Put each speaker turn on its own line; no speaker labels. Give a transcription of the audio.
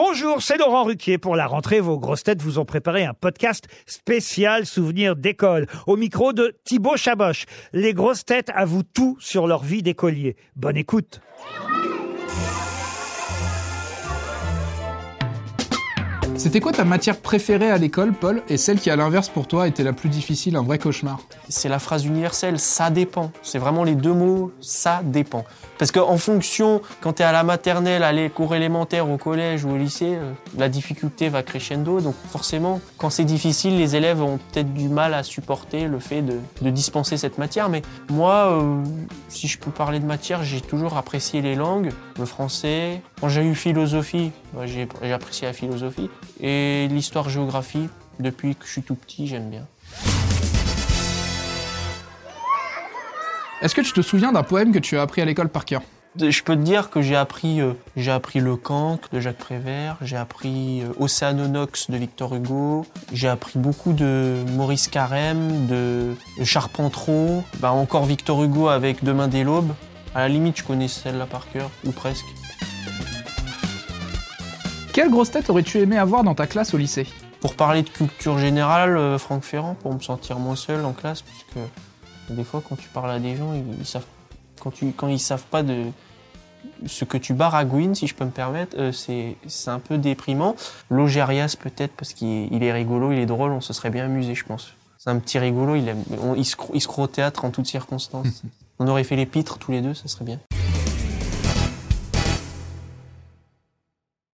Bonjour, c'est Laurent Ruquier. Pour la rentrée, vos grosses têtes vous ont préparé un podcast spécial souvenir d'école. Au micro de Thibaut Chaboch. Les grosses têtes avouent tout sur leur vie d'écolier. Bonne écoute.
C'était quoi ta matière préférée à l'école, Paul, et celle qui, à l'inverse, pour toi, était la plus difficile, un vrai cauchemar
C'est la phrase universelle, ça dépend. C'est vraiment les deux mots, ça dépend. Parce qu'en fonction, quand tu es à la maternelle, à les cours élémentaires, au collège ou au lycée, euh, la difficulté va crescendo. Donc forcément, quand c'est difficile, les élèves ont peut-être du mal à supporter le fait de, dispenser cette matière. Mais moi, euh, si je peux parler de matière, j'ai toujours apprécié les langues, le français. Quand j'ai eu philosophie, j'ai apprécié la philosophie. Et l'histoire-géographie, depuis que je suis tout petit, j'aime bien.
Est-ce que tu te souviens d'un poème que tu as appris à l'école par cœur?
Je peux te dire que j'ai appris, euh, j'ai appris Le Cancre de Jacques Prévert, j'ai appris euh, Océanonox de Victor Hugo, j'ai appris beaucoup de Maurice Carême, de, de Charpentreau, bah encore Victor Hugo avec Demain dès l'aube. À la limite, je connais celle-là par cœur, ou presque.
Quelle grosse tête aurais-tu aimé avoir dans ta classe au lycée
Pour parler de culture générale, euh, Franck Ferrand, pour me sentir moins seul en classe, parce que des fois, quand tu parles à des gens, ils, ils savent, quand, tu, quand ils savent pas de ce que tu baragouines, si je peux me permettre, euh, c'est c'est un peu déprimant. Logérias peut-être, parce qu'il il est rigolo, il est drôle, on se serait bien amusé, je pense. C'est un petit rigolo, il, aime, on- il, se, il se croit au théâtre en toutes circonstances. on aurait fait les pitres tous les deux, ça serait bien.